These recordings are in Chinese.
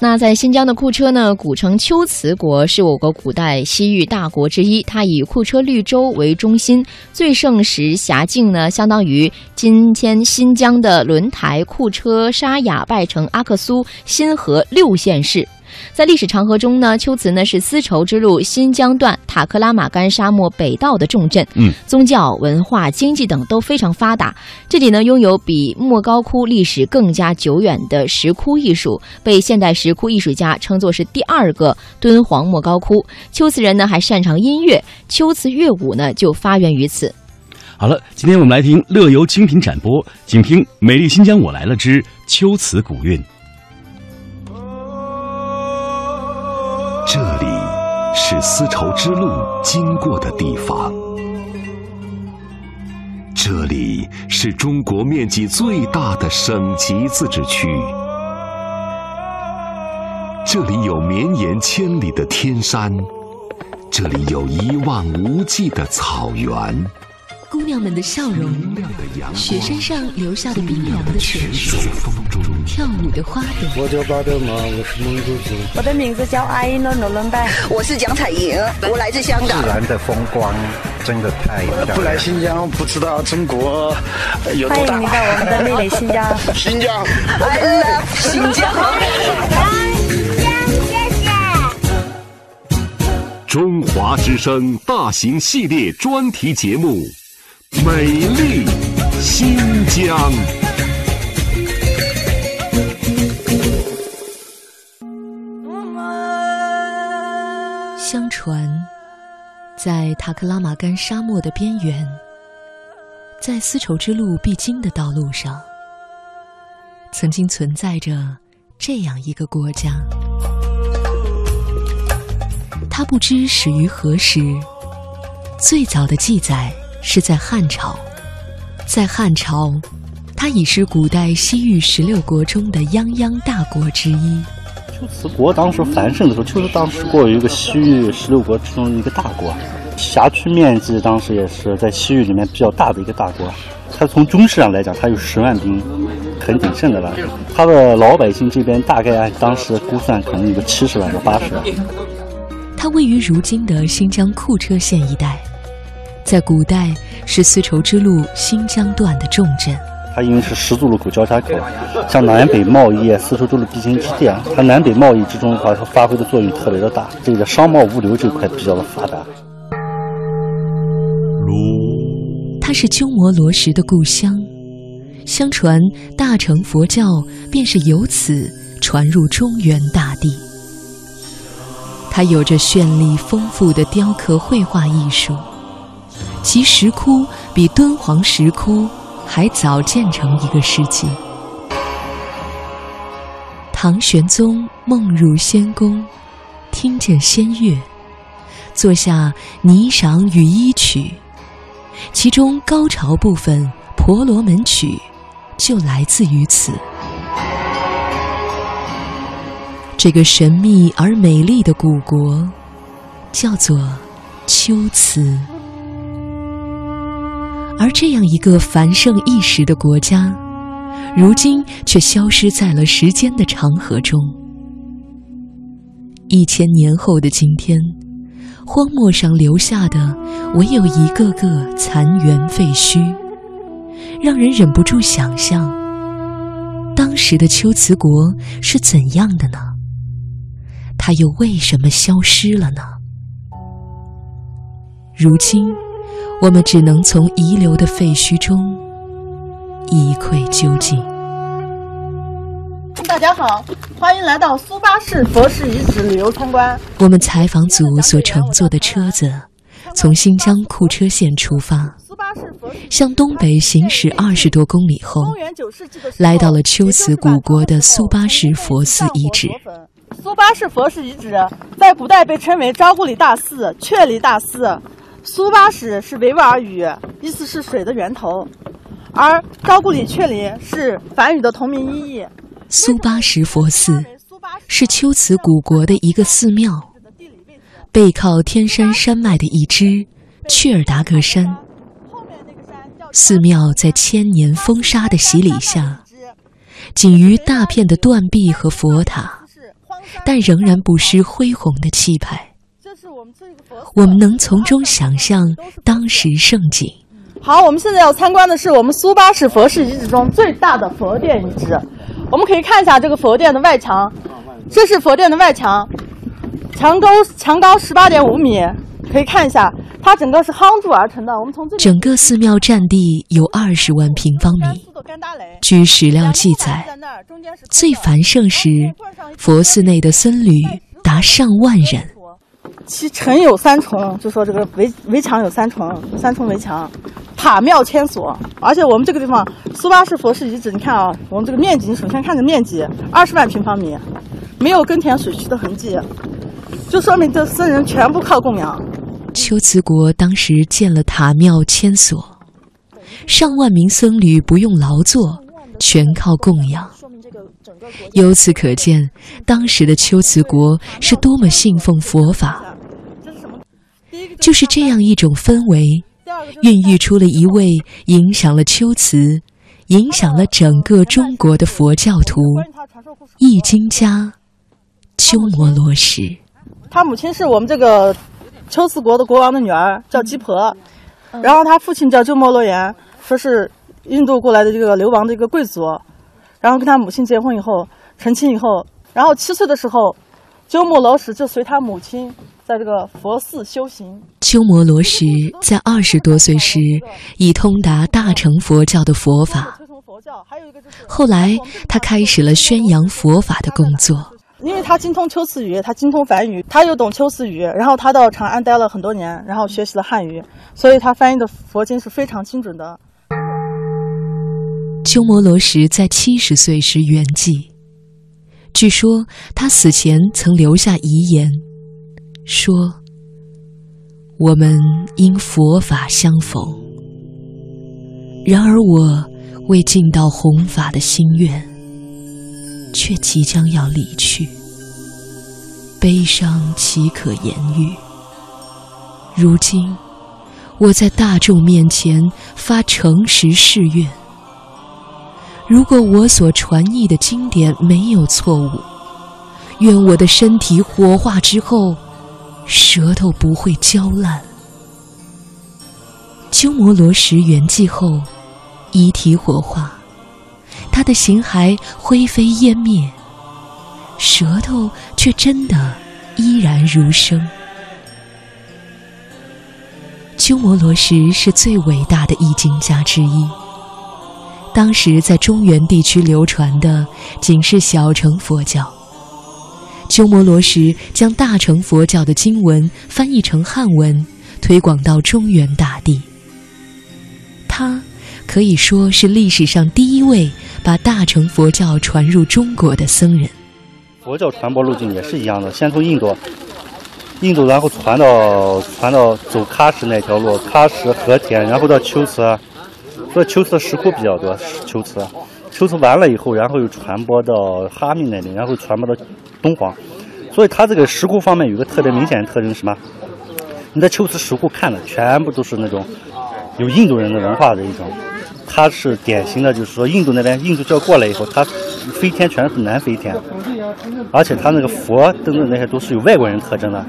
那在新疆的库车呢，古称秋瓷国，是我国古代西域大国之一。它以库车绿洲为中心，最盛时辖境呢，相当于今天新疆的轮台、库车、沙雅、拜城、阿克苏、新河六县市。在历史长河中呢，龟兹呢是丝绸之路新疆段塔克拉玛干沙漠北道的重镇，嗯，宗教、文化、经济等都非常发达。这里呢拥有比莫高窟历史更加久远的石窟艺术，被现代石窟艺术家称作是第二个敦煌莫高窟。龟兹人呢还擅长音乐，龟兹乐舞呢就发源于此。好了，今天我们来听乐游精品展播，请听《美丽新疆我来了之龟兹古韵》。是丝绸之路经过的地方，这里是中国面积最大的省级自治区，这里有绵延千里的天山，这里有一望无际的草原。姑娘们的笑容，雪山上留下的冰凉的泉水，跳舞的花朵。我叫巴德玛，我是蒙古族。我的名字叫阿依诺诺伦拜，我是蒋彩莹，我来自香港。自然的风光真的太漂亮。不来新疆不知道中国有多大。欢迎你到我们的美丽新疆。新疆，I love 新疆。中华之声大型系列专题节目。美丽新疆。在塔克拉玛干沙漠的边缘，在丝绸之路必经的道路上，曾经存在着这样一个国家。它不知始于何时，最早的记载。是在汉朝，在汉朝，它已是古代西域十六国中的泱泱大国之一。就此国当时繁盛的时候，就是当时过有一个西域十六国之中的一个大国，辖区面积当时也是在西域里面比较大的一个大国。它从军事上来讲，它有十万兵，很鼎盛的了。它的老百姓这边大概按当时估算，可能有个七十万到八十万。它位于如今的新疆库车县一带。在古代是丝绸之路新疆段的重镇，它因为是十字路口交叉口，像南北贸易、丝绸之路必经之地啊，它南北贸易之中的话，它发挥的作用特别的大。这个商贸物流这块比较的发达。它是鸠摩罗什的故乡，相传大乘佛教便是由此传入中原大地。它有着绚丽丰富的雕刻绘画艺术。其石窟比敦煌石窟还早建成一个世纪。唐玄宗梦入仙宫，听见仙乐，坐下《霓裳羽衣曲》，其中高潮部分《婆罗门曲》就来自于此。这个神秘而美丽的古国，叫做龟兹。而这样一个繁盛一时的国家，如今却消失在了时间的长河中。一千年后的今天，荒漠上留下的唯有一个个残垣废墟，让人忍不住想象，当时的龟兹国是怎样的呢？它又为什么消失了呢？如今。我们只能从遗留的废墟中一窥究竟。大家好，欢迎来到苏巴市佛寺遗址旅游参观。我们采访组所乘坐的车子从新疆库车县出发，向东北行驶二十多公里后，来到了秋瓷古国的苏巴什佛寺遗址。苏巴什佛寺遗址在古代被称为昭古里大寺、确里大寺。苏巴什是维吾尔语，意思是水的源头，而昭固里确里是梵语的同名音译。苏巴什佛寺是龟兹古国的一个寺庙，背靠天山山脉的一支雀尔达格山。寺庙在千年风沙的洗礼下，仅余大片的断壁和佛塔，但仍然不失恢宏的气派。我们能从中想象当时盛景。好，我们现在要参观的是我们苏巴什佛寺遗址中最大的佛殿遗址。我们可以看一下这个佛殿的外墙，这是佛殿的外墙，墙高墙高十八点五米，可以看一下，它整个是夯筑而成的。我们从整个寺庙占地有二十万平方米，据史料记载，最繁盛时，佛寺内的僧侣达上万人。其城有三重，就说这个围围墙有三重，三重围墙，塔庙千所。而且我们这个地方苏巴氏佛寺遗址，你看啊，我们这个面积，你首先看这面积，二十万平方米，没有耕田水渠的痕迹，就说明这僧人全部靠供养。龟兹国当时建了塔庙千所，上万名僧侣不用劳作，全靠供养。由此可见，当时的龟兹国是多么信奉佛法。就是这样一种氛围，孕育出了一位影响了龟兹、影响了整个中国的佛教徒易经家鸠摩罗什。他母亲是我们这个龟兹国的国王的女儿，叫鸡婆。然后他父亲叫鸠摩罗炎，说是印度过来的这个流亡的一个贵族。然后跟他母亲结婚以后，成亲以后，然后七岁的时候，鸠摩罗什就随他母亲。在这个佛寺修行，鸠摩罗什在二十多岁时已通达大乘佛教的佛法。后来，他开始了宣扬佛法的工作。因为他精通秋词语，他精通梵语，他又懂秋词语，然后他到长安待了很多年，然后学习了汉语，所以他翻译的佛经是非常精准的。鸠摩罗什在七十岁时圆寂，据说他死前曾留下遗言。说：“我们因佛法相逢，然而我未尽到弘法的心愿，却即将要离去，悲伤岂可言喻？如今我在大众面前发诚实誓愿：如果我所传译的经典没有错误，愿我的身体火化之后。”舌头不会焦烂。鸠摩罗什圆寂后，遗体火化，他的形骸灰飞烟灭，舌头却真的依然如生。鸠摩罗什是最伟大的译经家之一。当时在中原地区流传的仅是小乘佛教。鸠摩罗什将大乘佛教的经文翻译成汉文，推广到中原大地。他可以说是历史上第一位把大乘佛教传入中国的僧人。佛教传播路径也是一样的，先从印度，印度然后传到传到走喀什那条路，喀什和田，然后到龟兹，所以龟兹石窟比较多。龟兹，龟兹完了以后，然后又传播到哈密那里，然后传播到。敦煌，所以它这个石窟方面有个特别明显的特征是什么？你在龟兹石窟看的全部都是那种有印度人的文化的一种，它是典型的，就是说印度那边印度教过来以后，它飞天全是南飞天，而且它那个佛等等那些都是有外国人特征的。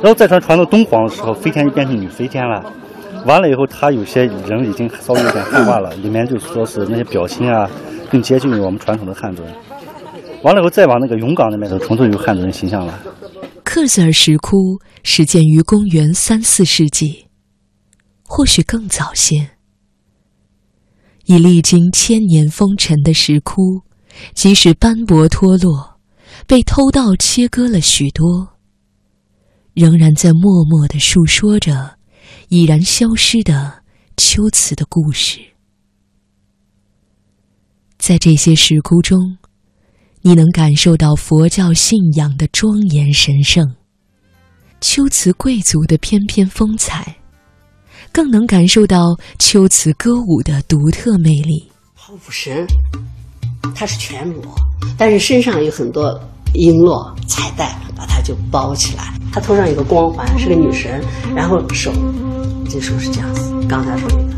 然后再传传到敦煌的时候，飞天就变成女飞天了。完了以后，他有些人已经稍微有点汉化了，里面就是说是那些表情啊，更接近于我们传统的汉族人。完了以后，再往那个永港那边走，重新有汉族人形象了。克孜尔石窟始建于公元三四世纪，或许更早些。已历经千年风尘的石窟，即使斑驳脱落，被偷盗切割了许多，仍然在默默的述说着已然消失的秋瓷的故事。在这些石窟中。你能感受到佛教信仰的庄严神圣，秋瓷贵族的翩翩风采，更能感受到秋瓷歌舞的独特魅力。护符神，它是全裸，但是身上有很多璎珞彩带，把它就包起来。她头上有个光环，是个女神，然后手，这时候是这样子。刚才说那个，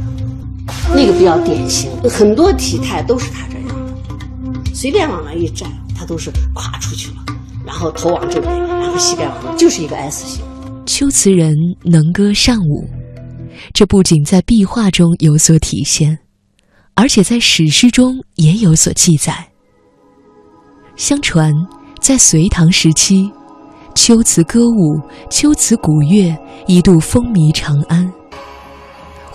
那个比较典型，很多体态都是他这样的。随便往那一站，他都是垮出去了。然后头往这边，然后膝盖往那，就是一个 S 型。秋瓷人能歌善舞，这不仅在壁画中有所体现，而且在史诗中也有所记载。相传，在隋唐时期，秋瓷歌舞、秋瓷古乐一度风靡长安。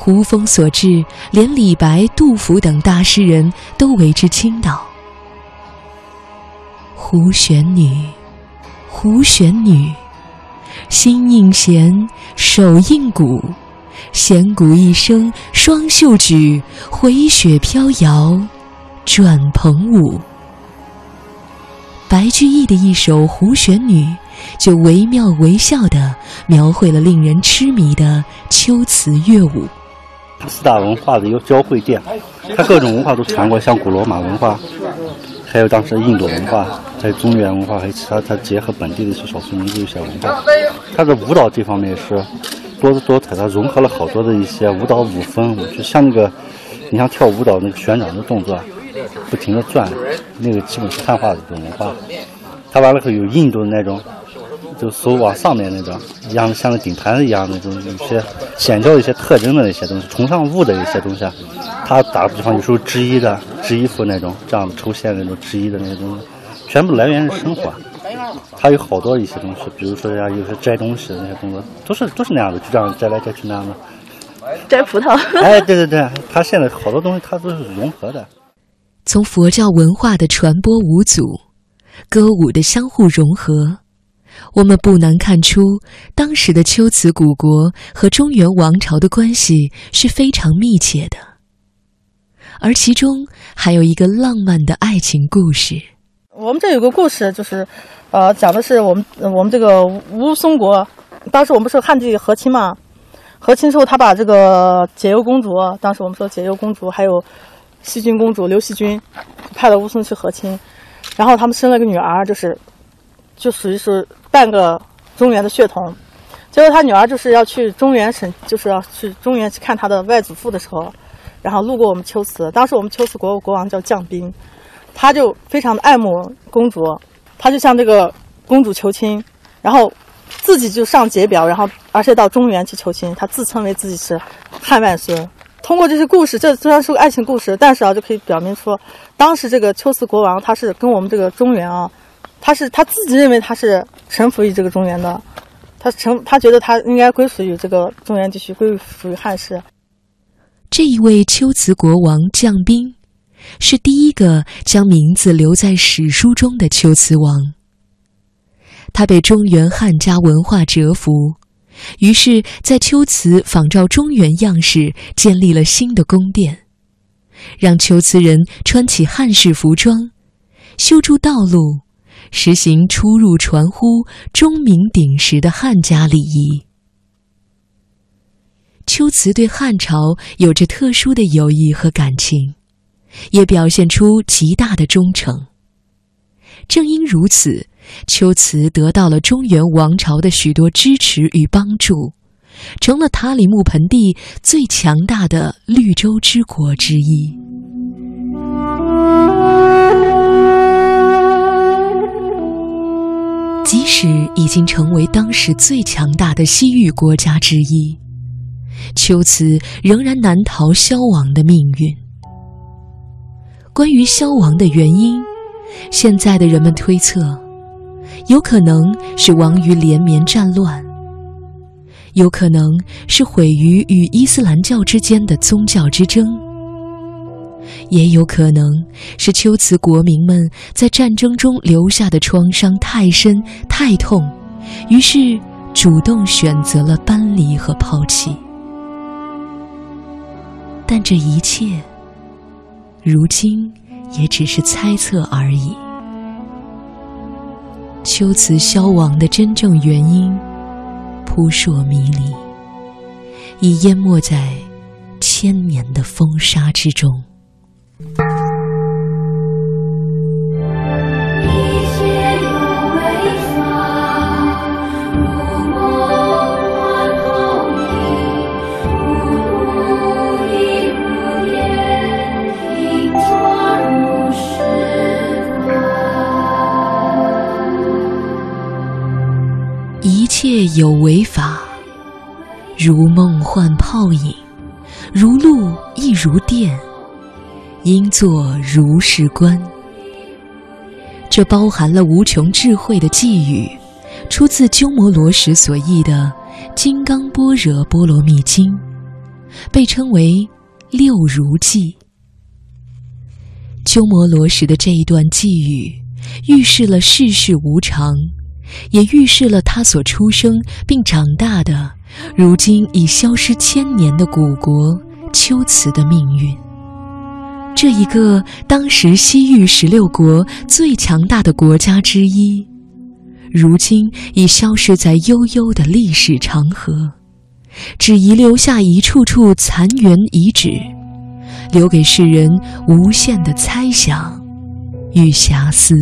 胡风所至，连李白、杜甫等大诗人都为之倾倒。胡旋女，胡旋女，心应弦，手应鼓，弦鼓一声双袖举，回雪飘摇转蓬舞。白居易的一首《胡旋女》，就惟妙惟肖地描绘了令人痴迷的秋瓷乐舞。四大文化的一个交汇点，它各种文化都传过，像古罗马文化，还有当时的印度文化，在中原文化，还有其他，它结合本地的一些少数民族一些文化。它的舞蹈这方面是多姿多彩，它融合了好多的一些舞蹈舞风，就像那个，你像跳舞蹈那个旋转的动作，不停的转，那个基本是汉化的一种文化。它完了后有印度的那种。就手往上面那种，一样像个顶盘一样那种，有些显教一些特征的那些东西，崇尚物的一些东西。他打个比方，有时候织衣的织衣服那种，这样抽线那种织衣的那些东西，全部来源于生活。他有好多一些东西，比如说人家，有些摘东西的那些动作，都是都是那样的，就这样摘来摘去那样的。摘葡萄。哎，对对对，他现在好多东西，他都是融合的。从佛教文化的传播无阻，歌舞的相互融合。我们不难看出，当时的龟兹古国和中原王朝的关系是非常密切的，而其中还有一个浪漫的爱情故事。我们这有个故事，就是，呃，讲的是我们我们这个乌松国，当时我们是汉帝和亲嘛，和亲之后他把这个解忧公主，当时我们说解忧公主还有西郡公主刘惜君，派到乌松去和亲，然后他们生了个女儿，就是。就属于是半个中原的血统，结果他女儿就是要去中原省，就是要去中原去看他的外祖父的时候，然后路过我们龟兹，当时我们秋瓷国国王叫将兵，他就非常的爱慕公主，他就向这个公主求亲，然后自己就上解表，然后而且到中原去求亲，他自称为自己是汉万孙。通过这些故事，这虽然是个爱情故事，但是啊，就可以表明出当时这个秋瓷国王他是跟我们这个中原啊。他是他自己认为他是臣服于这个中原的，他臣他觉得他应该归属于这个中原地区，归属于汉室。这一位龟兹国王将兵，是第一个将名字留在史书中的龟兹王。他被中原汉家文化折服，于是，在龟兹仿照中原样式建立了新的宫殿，让龟兹人穿起汉式服装，修筑道路。实行出入传呼、钟鸣鼎食的汉家礼仪。秋瓷对汉朝有着特殊的友谊和感情，也表现出极大的忠诚。正因如此，秋瓷得到了中原王朝的许多支持与帮助，成了塔里木盆地最强大的绿洲之国之一。即使已经成为当时最强大的西域国家之一，龟兹仍然难逃消亡的命运。关于消亡的原因，现在的人们推测，有可能是亡于连绵战乱，有可能是毁于与伊斯兰教之间的宗教之争。也有可能是龟兹国民们在战争中留下的创伤太深太痛，于是主动选择了搬离和抛弃。但这一切，如今也只是猜测而已。龟兹消亡的真正原因，扑朔迷离，已淹没在千年的风沙之中。一切有为法如梦幻泡影如露亦如电。作如是观一切有为法如梦幻泡影如露亦如电应作如是观。这包含了无穷智慧的寄语，出自鸠摩罗什所译的《金刚般若波罗蜜经》，被称为六如记。鸠摩罗什的这一段寄语，预示了世事无常，也预示了他所出生并长大的、如今已消失千年的古国秋瓷的命运。这一个当时西域十六国最强大的国家之一，如今已消失在悠悠的历史长河，只遗留下一处处残垣遗址。留给世人无限的猜想与遐思。